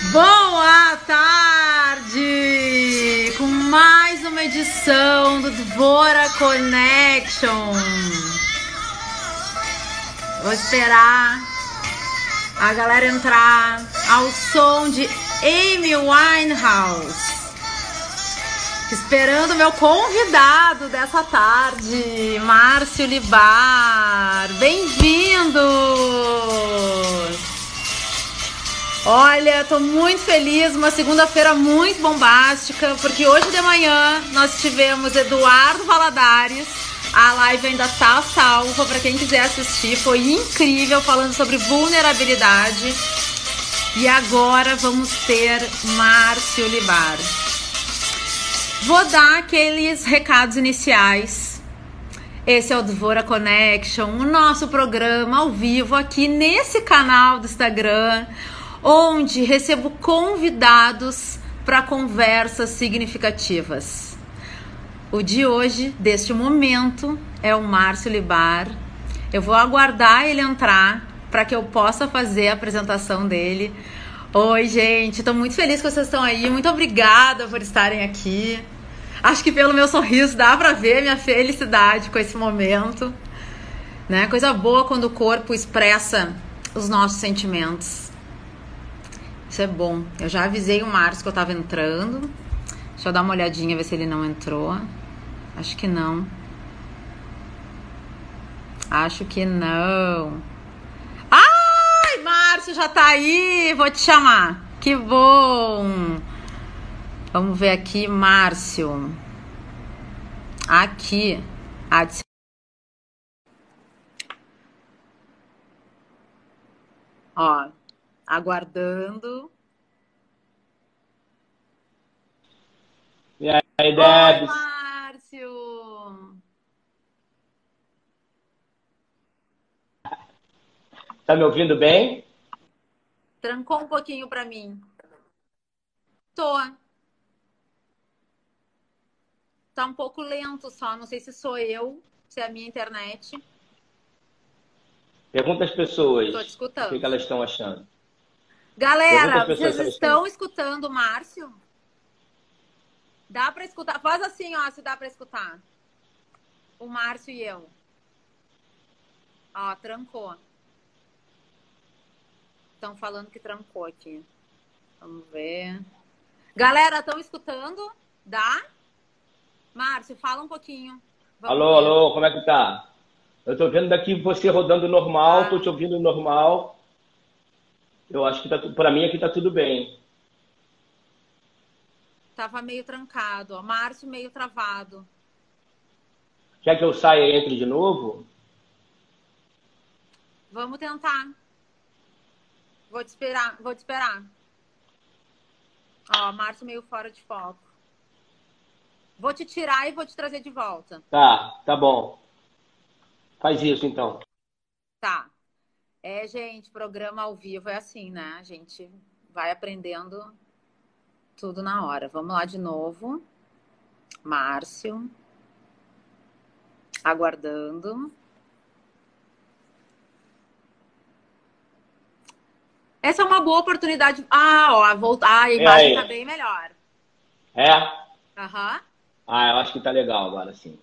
Boa tarde! Com mais uma edição do Dvora Connection. Vou esperar a galera entrar ao som de Amy Winehouse. Esperando meu convidado dessa tarde, Márcio Libar. Bem-vindos! Olha, tô muito feliz, uma segunda-feira muito bombástica, porque hoje de manhã nós tivemos Eduardo Valadares. A live ainda tá salva para quem quiser assistir. Foi incrível falando sobre vulnerabilidade. E agora vamos ter Márcio Libar. Vou dar aqueles recados iniciais. Esse é o Dvora Connection, o nosso programa ao vivo aqui nesse canal do Instagram, onde recebo convidados para conversas significativas. O de hoje, deste momento, é o Márcio Libar. Eu vou aguardar ele entrar para que eu possa fazer a apresentação dele. Oi, gente, estou muito feliz que vocês estão aí. Muito obrigada por estarem aqui. Acho que pelo meu sorriso dá para ver minha felicidade com esse momento. Né? Coisa boa quando o corpo expressa os nossos sentimentos. Isso é bom. Eu já avisei o Marcos que eu estava entrando. Deixa eu dar uma olhadinha, ver se ele não entrou. Acho que não. Acho que não. Ai, Márcio já tá aí. Vou te chamar. Que bom. Vamos ver aqui, Márcio. Aqui. Adicione. Ó, aguardando. E aí, Debs? Márcio. Tá me ouvindo bem? Trancou um pouquinho para mim. Tô. Tá um pouco lento só, não sei se sou eu, se é a minha internet. Pergunta às pessoas. Tô te escutando. O que elas estão achando? Galera, vocês estão escutando o Márcio? Dá pra escutar? Faz assim, ó, se dá pra escutar. O Márcio e eu. Ó, trancou. Estão falando que trancou aqui. Vamos ver. Galera, estão escutando? Dá? Márcio, fala um pouquinho. Vamos Alô, ver. alô, como é que tá? Eu tô vendo daqui você rodando normal, Ah. tô te ouvindo normal. Eu acho que tá, pra mim aqui tá tudo bem. Tava meio trancado, ó. Márcio meio travado. Quer que eu saia e entre de novo? Vamos tentar. Vou te esperar, vou te esperar. Ó, Márcio meio fora de foco. Vou te tirar e vou te trazer de volta. Tá, tá bom. Faz isso então. Tá. É, gente, programa ao vivo é assim, né? A gente vai aprendendo tudo na hora. Vamos lá de novo. Márcio. Aguardando. Essa é uma boa oportunidade. Ah, ó, voltar. A imagem aí? tá bem melhor. É? Aham. Ah, eu acho que tá legal agora sim.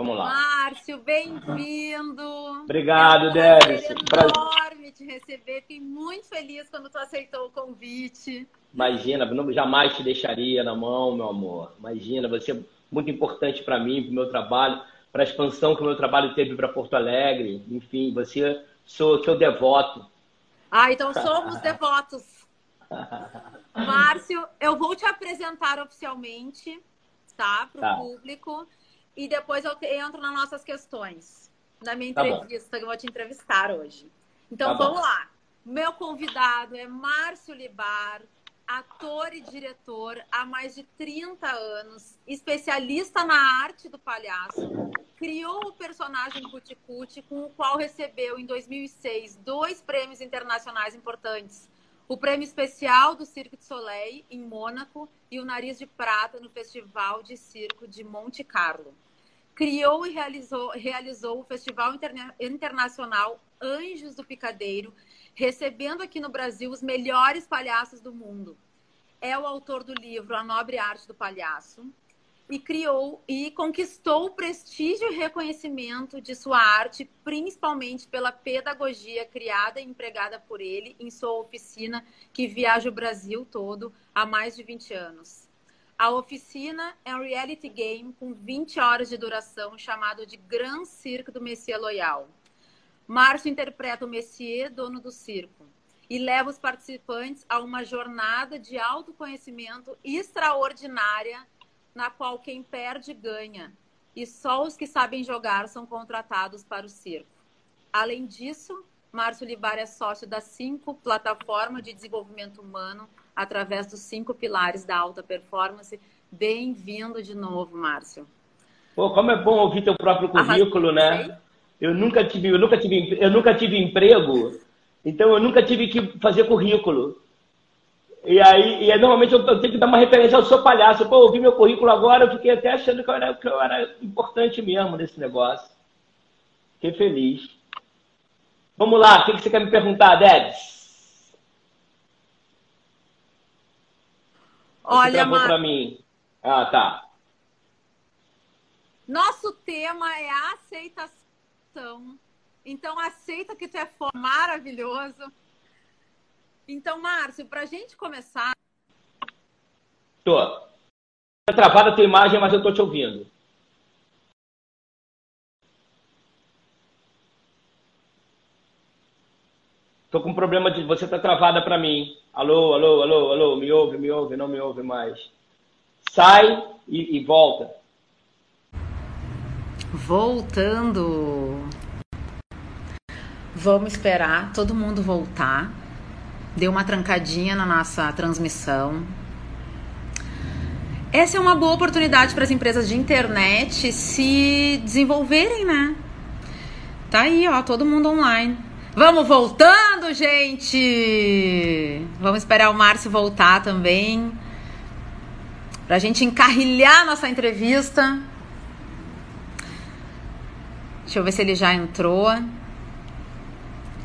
Vamos lá. Márcio, bem-vindo. Obrigado, É um enorme te receber. Fiquei muito feliz quando tu aceitou o convite. Imagina, não, jamais te deixaria na mão, meu amor. Imagina, você é muito importante para mim, para o meu trabalho, para a expansão que o meu trabalho teve para Porto Alegre. Enfim, você sou seu devoto. Ah, então somos devotos. Márcio, eu vou te apresentar oficialmente, tá? Para o Tá. público. E depois eu entro nas nossas questões. Na minha Tá bom. entrevista, que eu vou te entrevistar hoje. Então Tá bom. vamos lá. Meu convidado é Márcio Libar, ator e diretor há mais de 30 anos, especialista na arte do palhaço. Criou o personagem Cuti Cuti, com o qual recebeu em 2006 dois prêmios internacionais importantes. O prêmio especial do Cirque du Soleil, em Mônaco, e o Nariz de Prata no Festival de Circo de Monte Carlo. Criou e realizou, realizou o Festival Interna- Internacional Anjos do Picadeiro, recebendo aqui no Brasil os melhores palhaços do mundo. É o autor do livro A Nobre Arte do Palhaço e criou e conquistou o prestígio e reconhecimento de sua arte, principalmente pela pedagogia criada e empregada por ele em sua oficina que viaja o Brasil todo há mais de 20 anos. A oficina é um reality game com 20 horas de duração chamado de Grand Cirque do Messias Loyal. Márcio interpreta o Messier, dono do circo, e leva os participantes a uma jornada de autoconhecimento extraordinária na qual quem perde ganha e só os que sabem jogar são contratados para o circo. Além disso, Márcio Libar é sócio da Cinco Plataforma de Desenvolvimento Humano através dos cinco pilares da alta performance. Bem-vindo de novo, Márcio. Pô, como é bom ouvir teu próprio currículo, né? Eu nunca tive, eu nunca tive, eu nunca tive emprego, então eu nunca tive que fazer currículo. E aí, e aí, normalmente eu, tenho que dar uma referência, eu sou palhaço. Pô, eu ouvi meu currículo agora, eu fiquei até achando que eu era, que eu era importante mesmo nesse negócio. Fiquei feliz. Vamos lá, o que, que você quer me perguntar, Debs? Olha, Mar... para mim. Ah, tá. Nosso tema é a aceitação. Então, aceita que tu é maravilhoso então, Márcio, para a gente começar. Tô. Tá travada a tua imagem, mas eu tô te ouvindo. Tô com um problema de você tá travada para mim. Alô, alô, alô, alô, me ouve, me ouve, não me ouve mais. Sai e, e volta. Voltando. Vamos esperar todo mundo voltar deu uma trancadinha na nossa transmissão. Essa é uma boa oportunidade para as empresas de internet se desenvolverem, né? Tá aí, ó, todo mundo online. Vamos voltando, gente! Vamos esperar o Márcio voltar também. Pra gente encarrilhar nossa entrevista. Deixa eu ver se ele já entrou.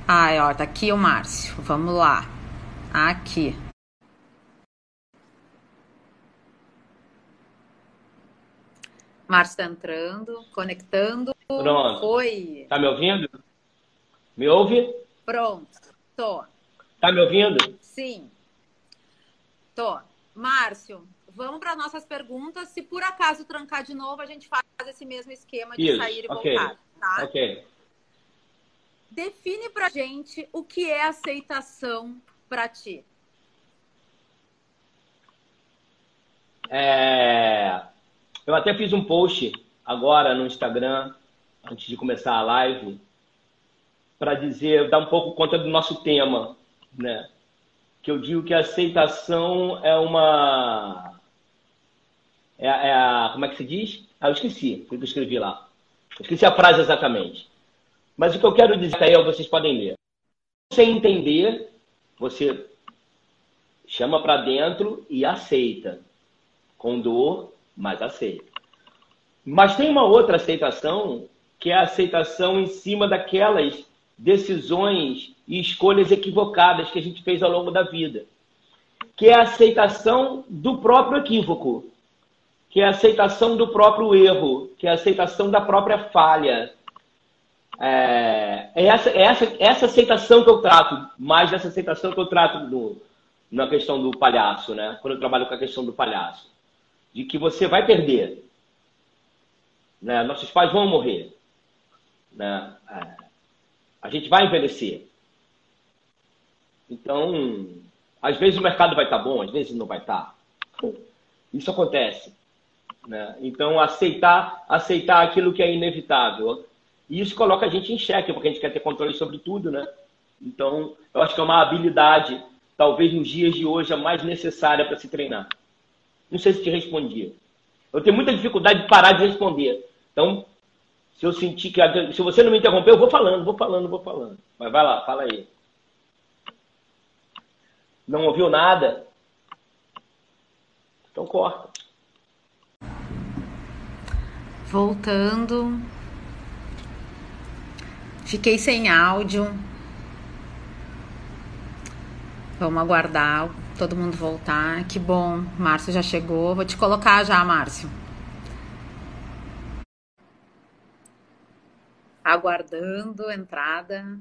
Ah, ó, tá aqui o Márcio. Vamos lá. Aqui. Márcio está entrando, conectando. Pronto. Foi. Tá me ouvindo? Me ouve? Pronto. Tô. Tá me ouvindo? Sim. Tô. Márcio, vamos para nossas perguntas. Se por acaso trancar de novo, a gente faz esse mesmo esquema de Isso. sair e okay. voltar, tá? Ok. Define pra gente o que é aceitação para ti? É... Eu até fiz um post agora no Instagram, antes de começar a live, para dizer, dar um pouco conta do nosso tema, né? Que eu digo que a aceitação é uma. É, é a. Como é que se diz? Ah, eu esqueci o que eu escrevi lá. Eu esqueci a frase exatamente. Mas o que eu quero dizer aí, vocês podem ler. Sem entender você chama para dentro e aceita. Com dor, mas aceita. Mas tem uma outra aceitação, que é a aceitação em cima daquelas decisões e escolhas equivocadas que a gente fez ao longo da vida. Que é a aceitação do próprio equívoco, que é a aceitação do próprio erro, que é a aceitação da própria falha, é, é, essa, é essa, essa aceitação que eu trato, mais dessa aceitação que eu trato no, na questão do palhaço, né? Quando eu trabalho com a questão do palhaço. De que você vai perder. Né? Nossos pais vão morrer. Né? É, a gente vai envelhecer. Então, às vezes o mercado vai estar bom, às vezes não vai estar. Isso acontece. Né? Então, aceitar, aceitar aquilo que é inevitável e isso coloca a gente em xeque, porque a gente quer ter controle sobre tudo, né? Então, eu acho que é uma habilidade, talvez nos dias de hoje, a mais necessária para se treinar. Não sei se te respondi. Eu tenho muita dificuldade de parar de responder. Então, se eu sentir que. Se você não me interromper, eu vou falando, vou falando, vou falando. Mas vai lá, fala aí. Não ouviu nada? Então corta. Voltando Fiquei sem áudio. Vamos aguardar todo mundo voltar. Que bom, Márcio já chegou. Vou te colocar já, Márcio. Aguardando entrada.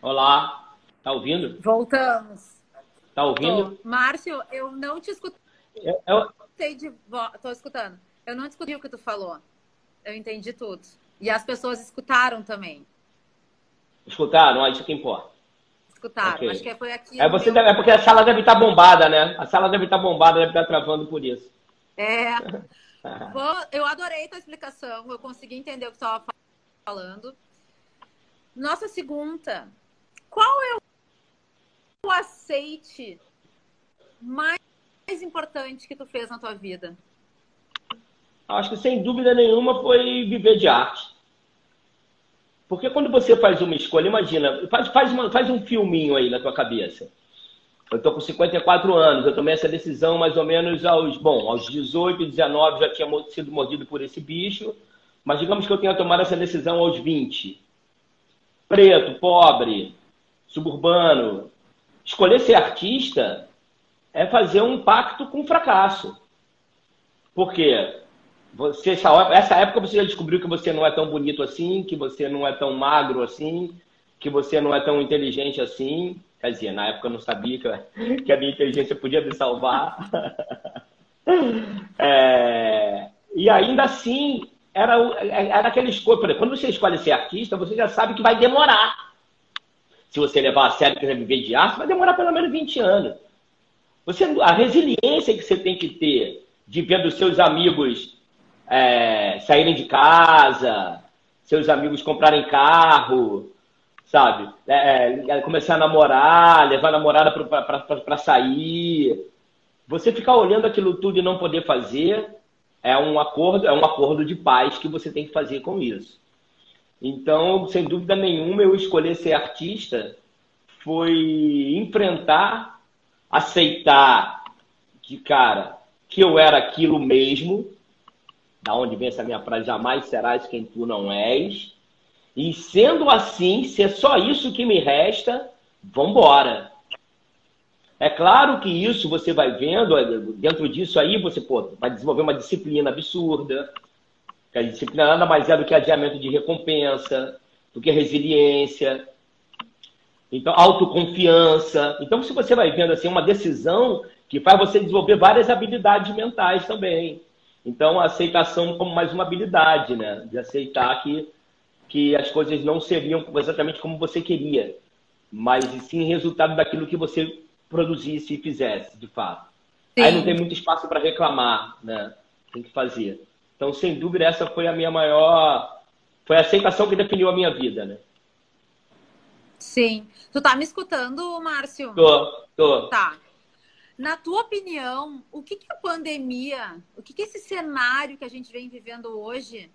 Olá, tá ouvindo? Voltamos. Tá ouvindo? Tô. Márcio, eu não te escutei. Eu, eu... De... Tô escutando. Eu não discuti o que tu falou. Eu entendi tudo. E as pessoas escutaram também. Escutaram? Ah, isso que importa. Escutaram. Okay. Acho que foi aqui. É, você deve, é porque a sala deve estar bombada, né? A sala deve estar bombada, deve estar travando por isso. É. Bom, eu adorei tua explicação. Eu consegui entender o que tu estava falando. Nossa segunda. Qual é o aceite mais importante que tu fez na tua vida? Acho que sem dúvida nenhuma foi viver de arte. Porque quando você faz uma escolha, imagina, faz, faz, uma, faz um filminho aí na tua cabeça. Eu estou com 54 anos, eu tomei essa decisão mais ou menos aos, bom, aos 18, 19 já tinha sido mordido por esse bicho, mas digamos que eu tenha tomado essa decisão aos 20. Preto, pobre, suburbano. Escolher ser artista é fazer um pacto com o fracasso. Por quê? Você, essa época você já descobriu que você não é tão bonito assim, que você não é tão magro assim, que você não é tão inteligente assim. Quer dizer, na época eu não sabia que, a minha inteligência podia me salvar. é, e ainda assim, era, era aquela escolha. Quando você escolhe ser artista, você já sabe que vai demorar. Se você levar a sério que quiser viver de arte, vai demorar pelo menos 20 anos. Você, a resiliência que você tem que ter de ver dos seus amigos é, saírem de casa, seus amigos comprarem carro, sabe? É, é, começar a namorar, levar a namorada para sair. Você ficar olhando aquilo tudo e não poder fazer é um acordo, é um acordo de paz que você tem que fazer com isso. Então, sem dúvida nenhuma, eu escolher ser artista foi enfrentar, aceitar que, cara, que eu era aquilo mesmo, da onde vem essa minha frase, jamais serás quem tu não és. E sendo assim, se é só isso que me resta, vambora. É claro que isso você vai vendo, é, dentro disso aí você pô, vai desenvolver uma disciplina absurda. Que a disciplina nada mais é do que adiamento de recompensa, do que resiliência, então autoconfiança. Então, se você vai vendo assim uma decisão que faz você desenvolver várias habilidades mentais também. Então, a aceitação como mais uma habilidade, né? De aceitar que, que as coisas não seriam exatamente como você queria, mas sim resultado daquilo que você produzisse e fizesse, de fato. Sim. Aí não tem muito espaço para reclamar, né? Tem que fazer. Então, sem dúvida, essa foi a minha maior. Foi a aceitação que definiu a minha vida, né? Sim. Tu tá me escutando, Márcio? Tô, tô. Tá. Na tua opinião, o que, que a pandemia, o que, que esse cenário que a gente vem vivendo hoje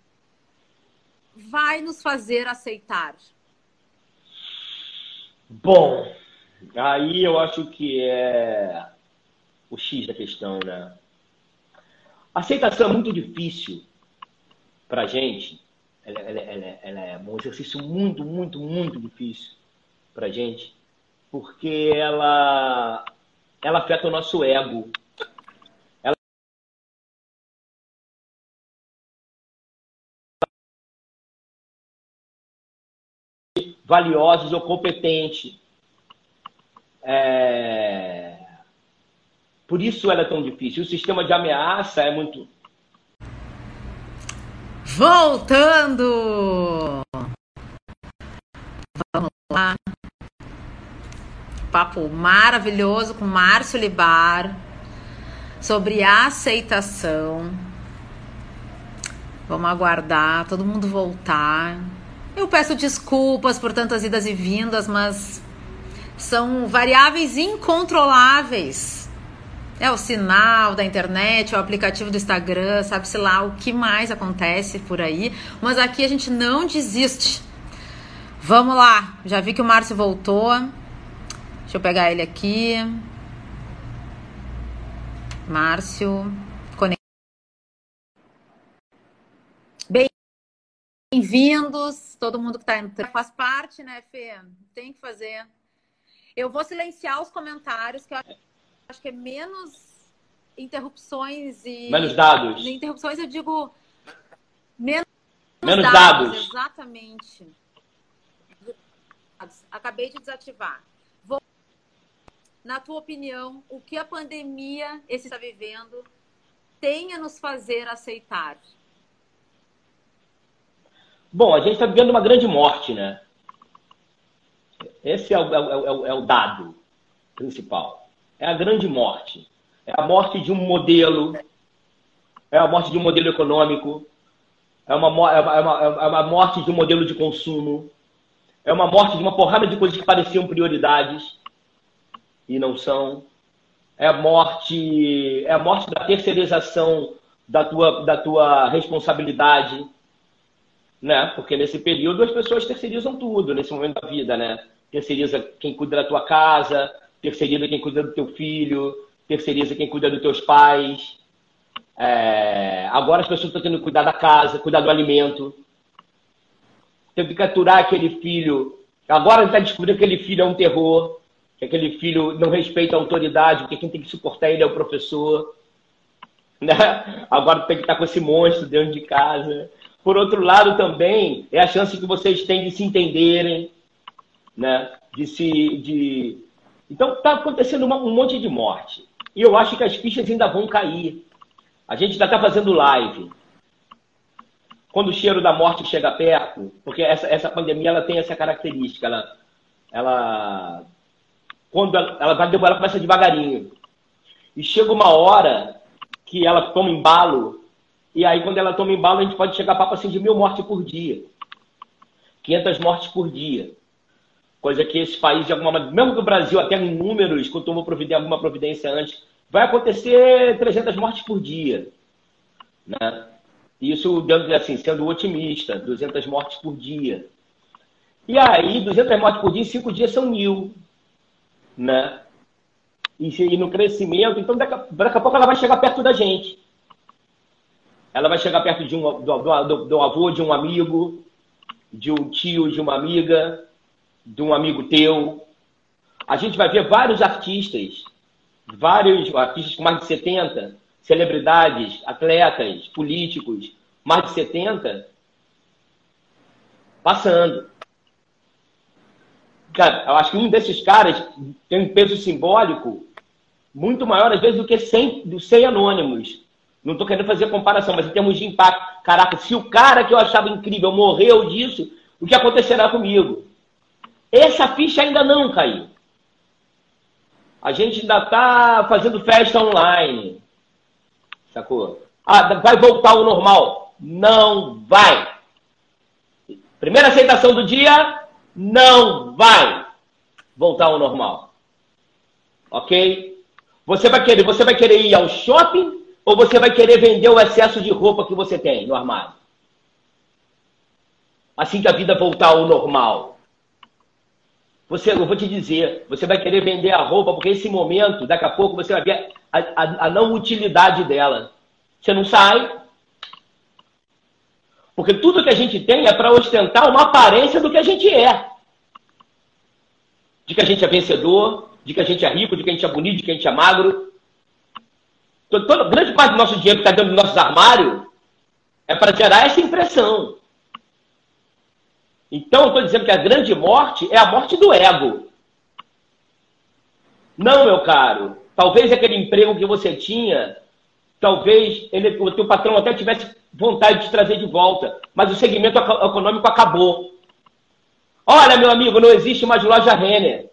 vai nos fazer aceitar? Bom, aí eu acho que é o X da questão, né? Aceitação é muito difícil para a gente. Ela, ela, ela, ela, é um exercício muito, muito, muito difícil para a gente, porque ela ela afeta o nosso ego. Ela... valiosos ou competentes. É... Por isso ela é tão difícil. O sistema de ameaça é muito. Voltando! Papo maravilhoso com Márcio Libar sobre aceitação. Vamos aguardar todo mundo voltar. Eu peço desculpas por tantas idas e vindas, mas são variáveis incontroláveis. É o sinal da internet, é o aplicativo do Instagram, sabe-se lá o que mais acontece por aí. Mas aqui a gente não desiste. Vamos lá, já vi que o Márcio voltou. Deixa eu pegar ele aqui. Márcio. Bem-vindos, todo mundo que está entrando. Faz parte, né, Fê? Tem que fazer. Eu vou silenciar os comentários, que eu acho que é menos interrupções e. Menos dados. Interrupções, eu digo. Menos, menos dados, dados. Exatamente. Acabei de desativar. Na tua opinião, o que a pandemia esse está vivendo tem a nos fazer aceitar? Bom, a gente está vivendo uma grande morte, né? Esse é o, é, o, é o, dado principal. É a grande morte. É a morte de um modelo. É a morte de um modelo econômico. É uma, é uma, é uma morte de um modelo de consumo. É uma morte de uma porrada de coisas que pareciam prioridades e não são. É a morte, é a morte da terceirização da tua, da tua responsabilidade, né? Porque nesse período as pessoas terceirizam tudo nesse momento da vida, né? Terceiriza quem cuida da tua casa, terceiriza quem cuida do teu filho, terceiriza quem cuida dos teus pais. É... Agora as pessoas estão tendo que cuidar da casa, cuidar do alimento, teve que capturar aquele filho. Agora está descobrindo que aquele filho é um terror, que aquele filho não respeita a autoridade, porque quem tem que suportar ele é o professor. Né? Agora tem que estar com esse monstro dentro de casa. Por outro lado, também é a chance que vocês têm de se entenderem, né? De se, de... Então está acontecendo uma, um monte de morte. E eu acho que as fichas ainda vão cair. A gente ainda está fazendo live quando o cheiro da morte chega perto, porque essa, essa pandemia ela tem essa característica, ela, ela quando ela, vai ela começa devagarinho. E chega uma hora que ela toma embalo, e aí quando ela toma embalo, a gente pode chegar para assim, de mil mortes por dia. 500 mortes por dia. Coisa que esse país, de alguma maneira, mesmo que o Brasil, até em números, quando tomou providência, alguma providência antes, vai acontecer 300 mortes por dia. Né? Isso dando assim, sendo otimista, 200 mortes por dia. E aí, 200 mortes por dia, em cinco dias são mil, né? E, e no crescimento, então daqui a, daqui a pouco ela vai chegar perto da gente. Ela vai chegar perto de um, do, do, do avô, de um amigo, de um tio, de uma amiga, de um amigo teu. A gente vai ver vários artistas, vários artistas com mais de 70, celebridades, atletas, políticos, mais de 70, passando. Cara, eu acho que um desses caras tem um peso simbólico muito maior, às vezes, do que 100, dos 100 anônimos. Não estou querendo fazer comparação, mas em termos de impacto. Caraca, se o cara que eu achava incrível morreu disso, o que acontecerá comigo? Essa ficha ainda não caiu. A gente ainda está fazendo festa online. Sacou? Ah, vai voltar ao normal. Não vai. Primeira aceitação do dia, não vai voltar ao normal. Ok? Você vai querer, você vai querer ir ao shopping ou você vai querer vender o excesso de roupa que você tem no armário? Assim que a vida voltar ao normal. Você, eu vou te dizer, você vai querer vender a roupa, porque esse momento, daqui a pouco, você vai ver a, a, a não utilidade dela. Você não sai. Porque tudo que a gente tem é para ostentar uma aparência do que a gente é. De que a gente é vencedor, de que a gente é rico, de que a gente é bonito, de que a gente é magro. Toda, grande parte do nosso dinheiro que está dentro dos nossos armários é para gerar essa impressão. Então, eu estou dizendo que a grande morte é a morte do ego. Não, meu caro. Talvez aquele emprego que você tinha, talvez ele, o teu patrão até tivesse vontade de te trazer de volta, mas o segmento econômico acabou. Olha, meu amigo, não existe mais loja Renner.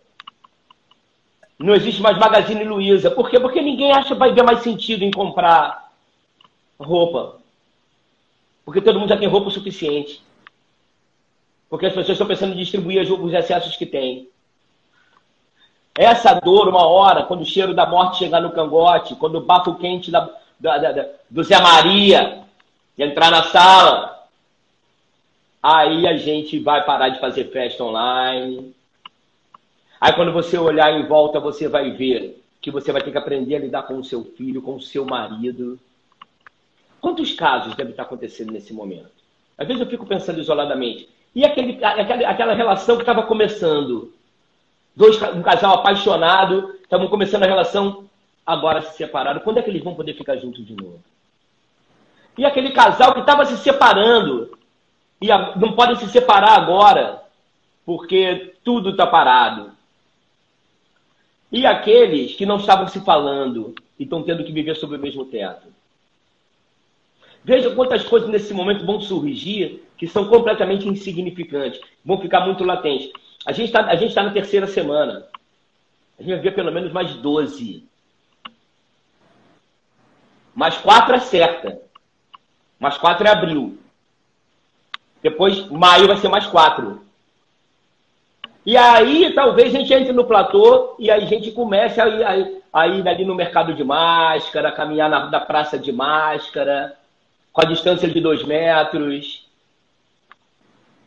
Não existe mais Magazine Luiza. Por quê? Porque ninguém acha que vai ver mais sentido em comprar roupa. Porque todo mundo já tem roupa o suficiente. Porque as pessoas estão pensando em distribuir os excessos que têm. Essa dor, uma hora, quando o cheiro da morte chegar no cangote, quando o bafo quente da, da, da, do Zé Maria entrar na sala, aí a gente vai parar de fazer festa online. Aí quando você olhar em volta, você vai ver que você vai ter que aprender a lidar com o seu filho, com o seu marido. Quantos casos devem estar acontecendo nesse momento? Às vezes eu fico pensando isoladamente. E aquele, aquela, aquela relação que estava começando? Dois, um casal apaixonado, estavam começando a relação, agora se separaram. Quando é que eles vão poder ficar juntos de novo? E aquele casal que estava se separando, e não podem se separar agora, porque tudo está parado. E aqueles que não estavam se falando e estão tendo que viver sob o mesmo teto. Veja quantas coisas nesse momento vão surgir que são completamente insignificantes, vão ficar muito latentes. A gente está tá na terceira semana. A gente vai ver pelo menos mais 12. Mais quatro é certa. Mais quatro é abril. Depois, maio vai ser mais quatro. E aí, talvez a gente entre no platô e aí a gente comece a ir, a a ir ali no mercado de máscara, caminhar na da praça de máscara, com a distância de dois metros.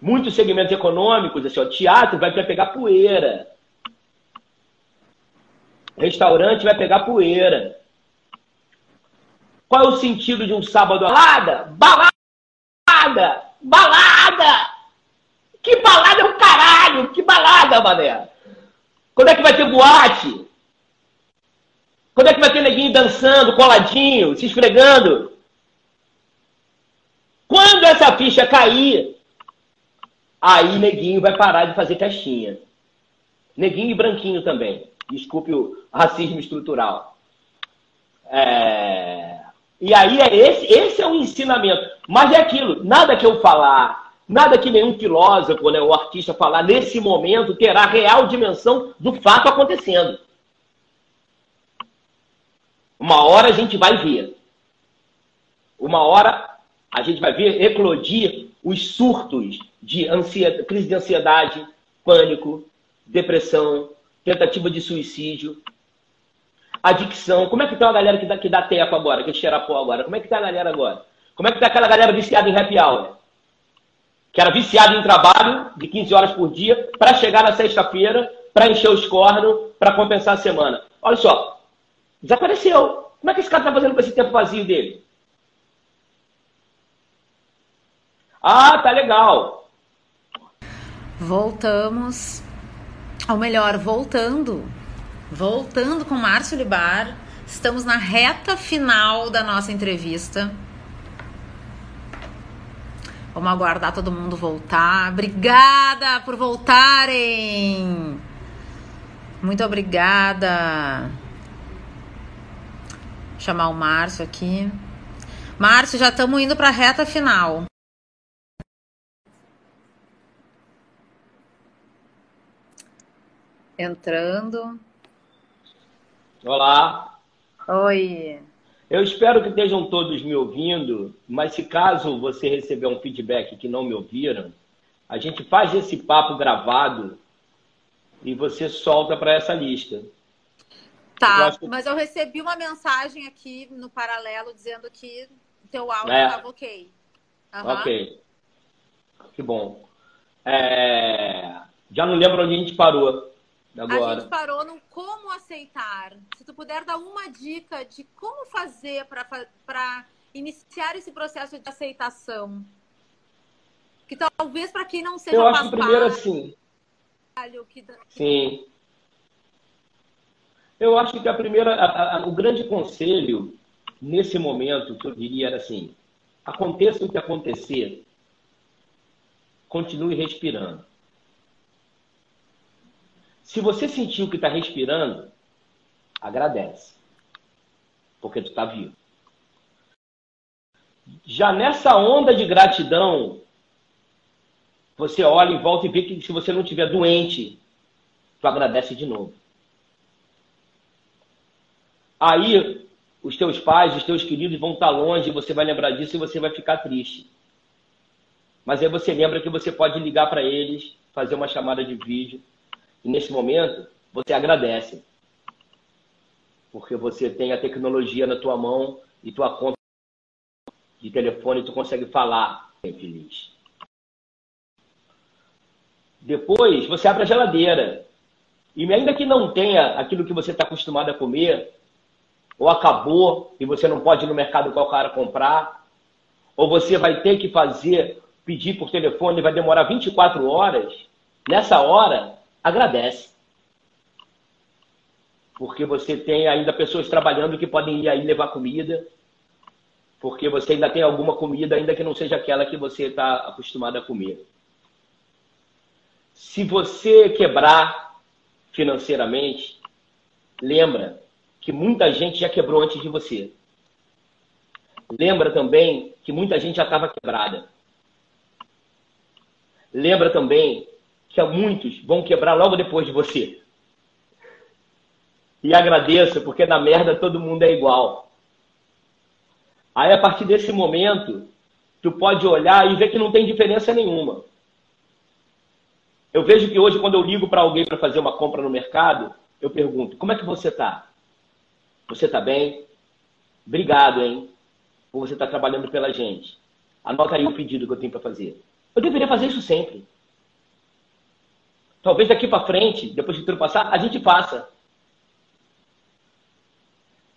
Muitos segmentos econômicos, assim, ó, teatro vai pegar poeira. Restaurante vai pegar poeira. Qual é o sentido de um sábado? Balada! Balada! Balada! Que balada é o caralho! Que balada, mané! Quando é que vai ter boate? Quando é que vai ter neguinho dançando, coladinho, se esfregando? Quando essa ficha cair, aí neguinho vai parar de fazer testinha. Neguinho e branquinho também. Desculpe o racismo estrutural. É... E aí é esse, esse é o ensinamento. Mas é aquilo, nada que eu falar, nada que nenhum filósofo, né, ou artista falar nesse momento terá real dimensão do fato acontecendo. Uma hora a gente vai ver. Uma hora a gente vai ver eclodir os surtos de ansiedade, crise de ansiedade, pânico, depressão, tentativa de suicídio, adicção. Como é que tá a galera que dá, que dá tempo agora, que cheira pó agora? Como é que tá a galera agora? Como é que tá aquela galera viciada em happy hour? Que era viciada em trabalho de 15 horas por dia para chegar na sexta-feira, para encher os cornos, para compensar a semana. Olha só, desapareceu. Como é que esse cara tá fazendo com esse tempo vazio dele? Ah, tá legal. Voltamos. Ou melhor, voltando Voltando com Márcio Libar, estamos na reta final da nossa entrevista. Vamos aguardar todo mundo voltar. Obrigada por voltarem. Muito obrigada. Vou chamar o Márcio aqui. Márcio, já estamos indo para a reta final. Entrando. Olá. Oi. Eu espero que estejam todos me ouvindo, mas se caso você receber um feedback que não me ouviram, a gente faz esse papo gravado e você solta para essa lista. Tá, eu mas eu recebi uma mensagem aqui no paralelo dizendo que teu áudio estava é. ok. Uhum. Ok. Que bom. É... Já não lembro onde a gente parou. Agora. A gente parou no como aceitar. Se tu puder dar uma dica de como fazer para iniciar esse processo de aceitação. Que talvez para quem não seja Eu acho que primeiro assim. Que... Sim. Eu acho que a primeira, a, a, o grande conselho nesse momento que eu diria era assim: aconteça o que acontecer, continue respirando. Se você sentiu que está respirando, agradece. Porque tu está vivo. Já nessa onda de gratidão, você olha em volta e vê que se você não estiver doente, tu agradece de novo. Aí os teus pais, os teus queridos vão estar longe, você vai lembrar disso e você vai ficar triste. Mas aí você lembra que você pode ligar para eles, fazer uma chamada de vídeo e nesse momento, você agradece. Porque você tem a tecnologia na tua mão e tua conta de telefone tu consegue falar bem feliz. Depois, você abre a geladeira. E ainda que não tenha aquilo que você está acostumado a comer, ou acabou e você não pode ir no mercado qualquer comprar, ou você vai ter que fazer pedir por telefone vai demorar 24 horas, nessa hora, agradece. Porque você tem ainda pessoas trabalhando que podem ir aí levar comida, porque você ainda tem alguma comida, ainda que não seja aquela que você está acostumado a comer. Se você quebrar financeiramente, lembra que muita gente já quebrou antes de você. Lembra também que muita gente já estava quebrada. Lembra também que muitos vão quebrar logo depois de você. E agradeça, porque na merda todo mundo é igual. Aí, a partir desse momento, tu pode olhar e ver que não tem diferença nenhuma. Eu vejo que hoje, quando eu ligo para alguém para fazer uma compra no mercado, eu pergunto: como é que você está? Você está bem? Obrigado, hein? Por você estar tá trabalhando pela gente. Anota aí o pedido que eu tenho para fazer. Eu deveria fazer isso sempre. Talvez daqui para frente, depois de tudo passar, a gente faça.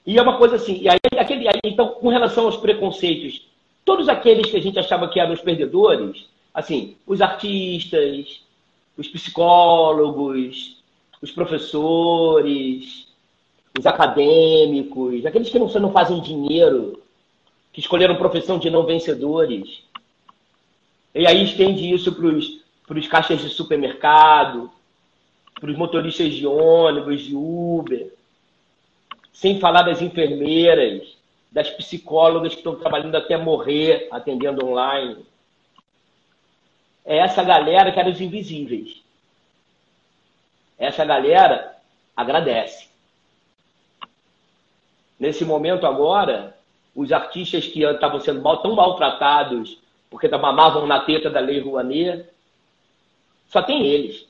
E é uma coisa assim, e aí, aquele, aí, então, com relação aos preconceitos, todos aqueles que a gente achava que eram os perdedores, assim, os artistas, os psicólogos, os professores, os acadêmicos, aqueles que não, não fazem dinheiro, que escolheram profissão de não vencedores. E aí estende isso para os caixas de supermercado, para os motoristas de ônibus, de Uber, sem falar das enfermeiras, das psicólogas que estão trabalhando até morrer atendendo online. É essa galera que era os invisíveis. Essa galera agradece. Nesse momento agora, os artistas que estavam sendo mal, tão maltratados porque mamavam na teta da Lei Rouanet, só tem eles.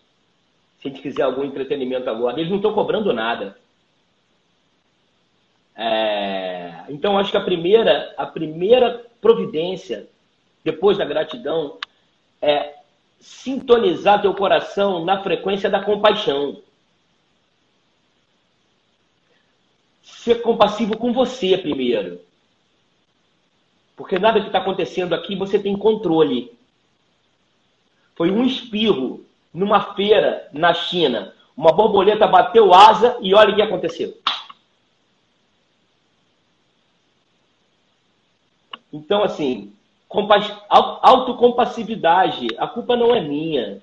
Se a gente quiser algum entretenimento agora, eles não estão cobrando nada. É... Então, acho que a primeira, a primeira providência, depois da gratidão, é sintonizar teu coração na frequência da compaixão. Ser compassivo com você primeiro. Porque nada que está acontecendo aqui você tem controle. Foi um espirro numa feira na China. Uma borboleta bateu asa e olha o que aconteceu. Então, assim, autocompassividade. A culpa não é minha.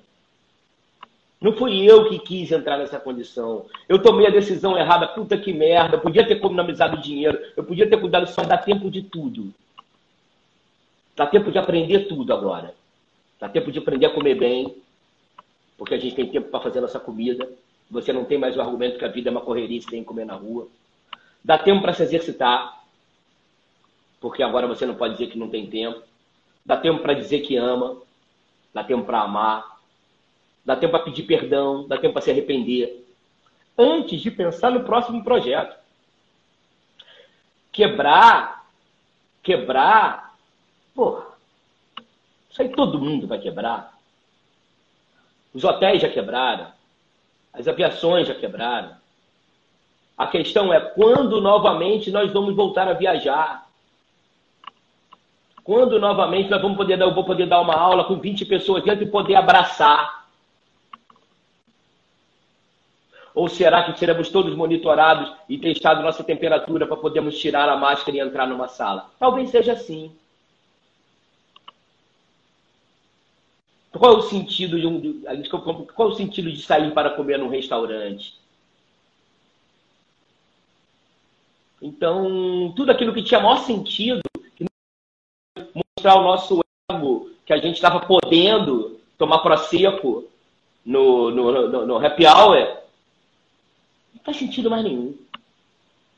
Não fui eu que quis entrar nessa condição. Eu tomei a decisão errada, puta que merda. Eu podia ter economizado dinheiro, eu podia ter cuidado, só dá tempo de tudo. Dá tempo de aprender tudo agora. Dá tempo de aprender a comer bem, porque a gente tem tempo para fazer nossa comida. Você não tem mais o argumento que a vida é uma correria, você tem que comer na rua. Dá tempo para se exercitar, porque agora você não pode dizer que não tem tempo. Dá tempo para dizer que ama, dá tempo para amar, dá tempo para pedir perdão, dá tempo para se arrepender. Antes de pensar no próximo projeto. Quebrar, quebrar, pô, isso aí todo mundo vai quebrar. Os hotéis já quebraram, as aviações já quebraram. A questão é quando novamente nós vamos voltar a viajar. Quando novamente nós vamos poder, eu vou poder dar uma aula com 20 pessoas dentro e poder abraçar? Ou será que seremos todos monitorados e testado nossa temperatura para podermos tirar a máscara e entrar numa sala? Talvez seja assim. Qual é o sentido de um, qual é o sentido de sair para comer num restaurante? Então, tudo aquilo que tinha maior sentido mostrar o nosso ego, que a gente estava podendo tomar prosecco no, no, no, no happy hour, não faz sentido mais nenhum.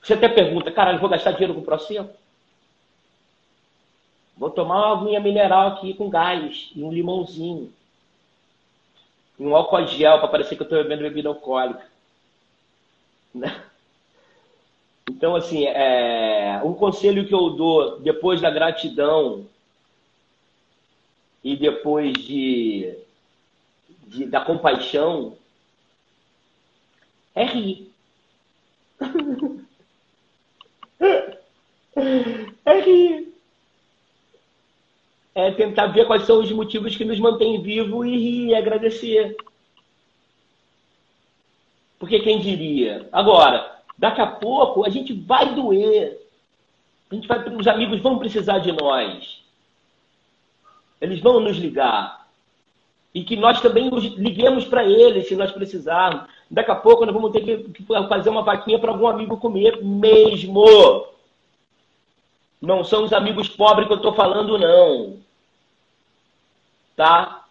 Você até pergunta, cara, eu vou gastar dinheiro com prosecco? Vou tomar uma aguinha mineral aqui com gás e um limãozinho. E um álcool gel para parecer que eu estou bebendo bebida alcoólica. Então, assim, é, um conselho que eu dou depois da gratidão e depois de, de da compaixão é rir. é rir. É tentar ver quais são os motivos que nos mantêm vivos e rir e agradecer. Porque quem diria? Agora, daqui a pouco a gente vai doer. A gente vai, os amigos vão precisar de nós. Eles vão nos ligar. E que nós também liguemos para eles se nós precisarmos. Daqui a pouco nós vamos ter que fazer uma vaquinha para algum amigo comer mesmo. Não são os amigos pobres que eu estou falando, não. Tá?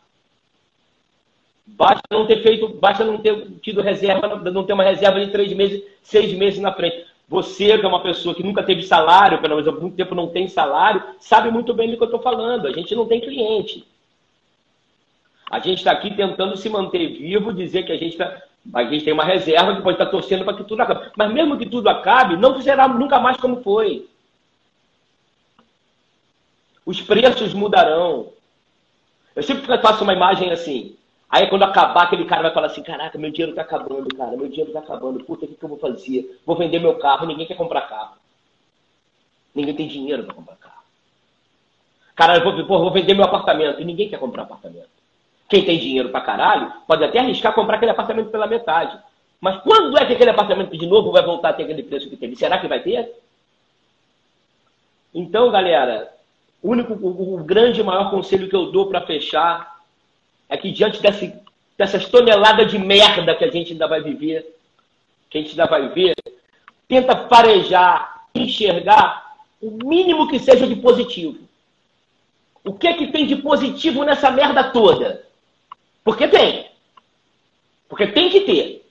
Basta não ter feito, basta não ter tido reserva, não ter uma reserva de três meses, seis meses na frente. Você, que é uma pessoa que nunca teve salário, pelo menos há muito tempo não tem salário, sabe muito bem do que eu estou falando. A gente não tem cliente. A gente está aqui tentando se manter vivo, dizer que a gente, tá, a gente tem uma reserva que pode estar tá torcendo para que tudo acabe. Mas mesmo que tudo acabe, não será nunca mais como foi. Os preços mudarão. Eu sempre faço uma imagem assim. Aí quando acabar, aquele cara vai falar assim, caraca, meu dinheiro tá acabando, cara, meu dinheiro tá acabando. Puta, o que, que eu vou fazer? Vou vender meu carro, ninguém quer comprar carro. Ninguém tem dinheiro para comprar carro. Cara, eu vou, vou vender meu apartamento ninguém quer comprar apartamento. Quem tem dinheiro pra caralho pode até arriscar comprar aquele apartamento pela metade. Mas quando é que aquele apartamento de novo vai voltar a ter aquele preço que teve? Será que vai ter? Então, galera, o único, o, grande e maior conselho que eu dou para fechar é que diante desse, dessas toneladas de merda que a gente ainda vai viver, que a gente ainda vai ver, tenta farejar, enxergar o mínimo que seja de positivo. O que é que tem de positivo nessa merda toda? Porque tem. Porque tem que ter.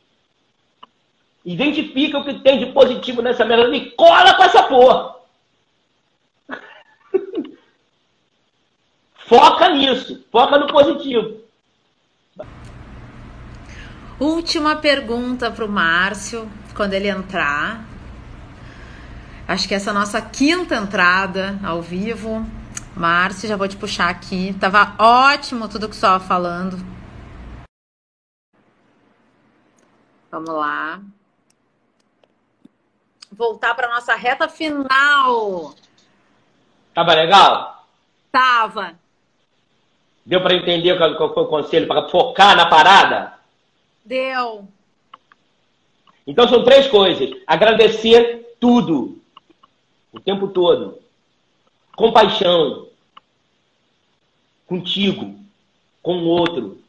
Identifica o que tem de positivo nessa merda e cola com essa porra. Foca nisso, foca no positivo. Última pergunta para o Márcio, quando ele entrar. Acho que essa é a nossa quinta entrada ao vivo. Márcio, já vou te puxar aqui. Tava ótimo tudo que você estava falando. Vamos lá. Voltar para nossa reta final. Tava legal? Tava. Deu para entender qual foi o conselho para focar na parada? Deu. Então são três coisas: agradecer tudo, o tempo todo, compaixão contigo, com o outro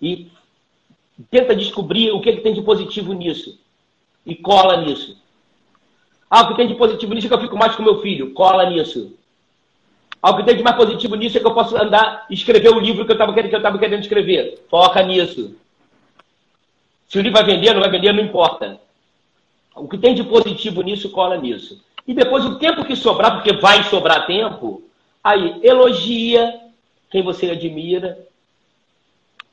e tenta descobrir o que, é que tem de positivo nisso e cola nisso. Ah, o que tem de positivo nisso é que eu fico mais com meu filho, cola nisso. Algo que tem de mais positivo nisso é que eu posso andar e escrever o livro que eu estava querendo, querendo escrever. Foca nisso. Se o livro vai vender, não vai vender, não importa. O que tem de positivo nisso, cola nisso. E depois, o tempo que sobrar, porque vai sobrar tempo, aí elogia quem você admira.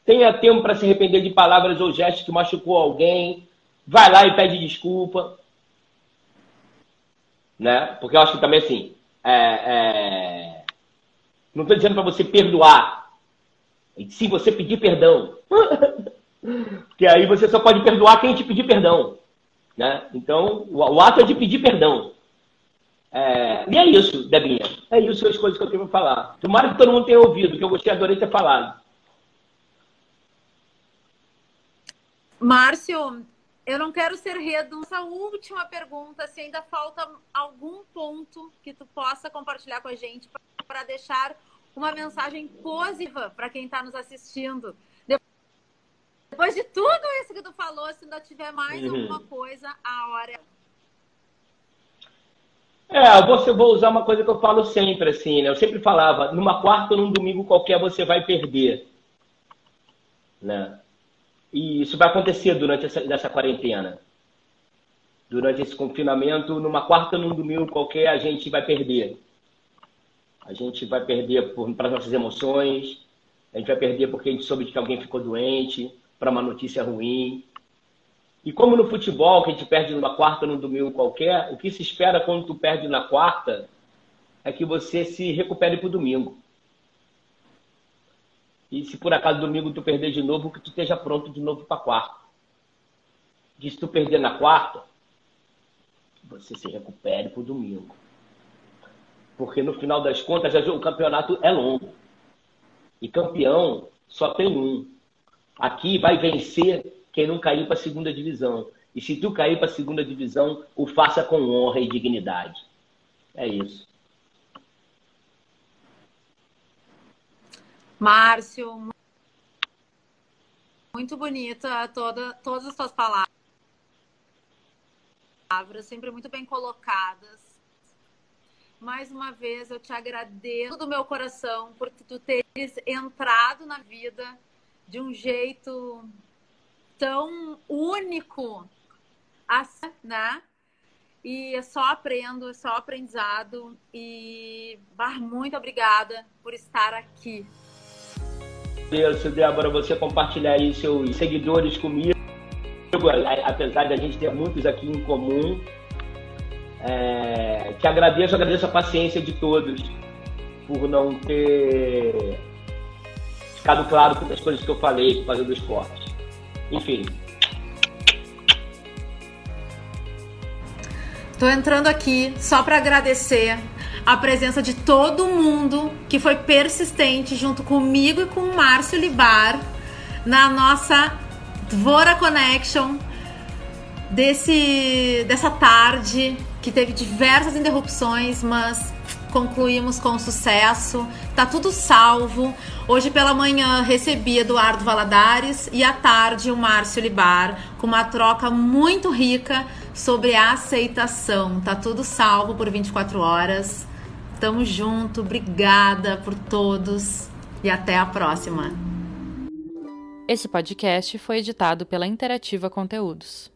Tenha tempo para se arrepender de palavras ou gestos que machucou alguém. Vai lá e pede desculpa. Né? Porque eu acho que também assim. É, é não estou dizendo para você perdoar. Se você pedir perdão. Porque aí você só pode perdoar quem te pedir perdão. Né? Então, o, ato é de pedir perdão. É, e é isso, Debinha. É isso as coisas que eu tenho para falar. Tomara que todo mundo tenha ouvido, que eu gostei, adorei ter falado. Márcio, eu não quero ser redundante. última pergunta, se ainda falta algum ponto que tu possa compartilhar com a gente para deixar uma mensagem positiva para quem está nos assistindo. Depois de tudo isso que tu falou, se ainda tiver mais uhum. alguma coisa, a hora é. É, você vou usar uma coisa que eu falo sempre, assim, né? Eu sempre falava, numa quarta ou num domingo qualquer você vai perder. Né? E isso vai acontecer durante essa, essa quarentena. Durante esse confinamento, numa quarta ou num domingo qualquer, a gente vai perder. A gente vai perder para nossas emoções, a gente vai perder porque a gente soube que alguém ficou doente, para uma notícia ruim. E como no futebol, que a gente perde numa quarta ou num domingo qualquer, o que se espera quando tu perde na quarta é que você se recupere para o domingo. E se por acaso domingo tu perder de novo, que tu esteja pronto de novo para quarta. E se tu perder na quarta, você se recupere para o domingo. Porque no final das contas, o campeonato é longo. E campeão só tem um. Aqui vai vencer quem não cair para a segunda divisão. E se tu cair para a segunda divisão, o faça com honra e dignidade. É isso. Márcio, muito bonita toda, todas as suas palavras, sempre muito bem colocadas. Mais uma vez eu te agradeço do meu coração por tu teres entrado na vida de um jeito tão único, assim, né? E é só aprendo, é só aprendizado. E Bar, muito obrigada por estar aqui. Agradeço, Débora, você compartilhar aí seus seguidores comigo. Apesar de a gente ter muitos aqui em comum. É, te agradeço, agradeço a paciência de todos por não ter ficado claro todas as coisas que eu falei por causa do esporte. Enfim. Tô entrando aqui só para agradecer a presença de todo mundo que foi persistente junto comigo e com o Márcio Libar na nossa Dvora Connection desse, dessa tarde que teve diversas interrupções, mas concluímos com sucesso. Tá tudo salvo. Hoje pela manhã recebi Eduardo Valadares e à tarde o Márcio Libar com uma troca muito rica sobre a aceitação. Tá tudo salvo por 24 horas. Tamo junto, obrigada por todos e até a próxima. Esse podcast foi editado pela Interativa Conteúdos.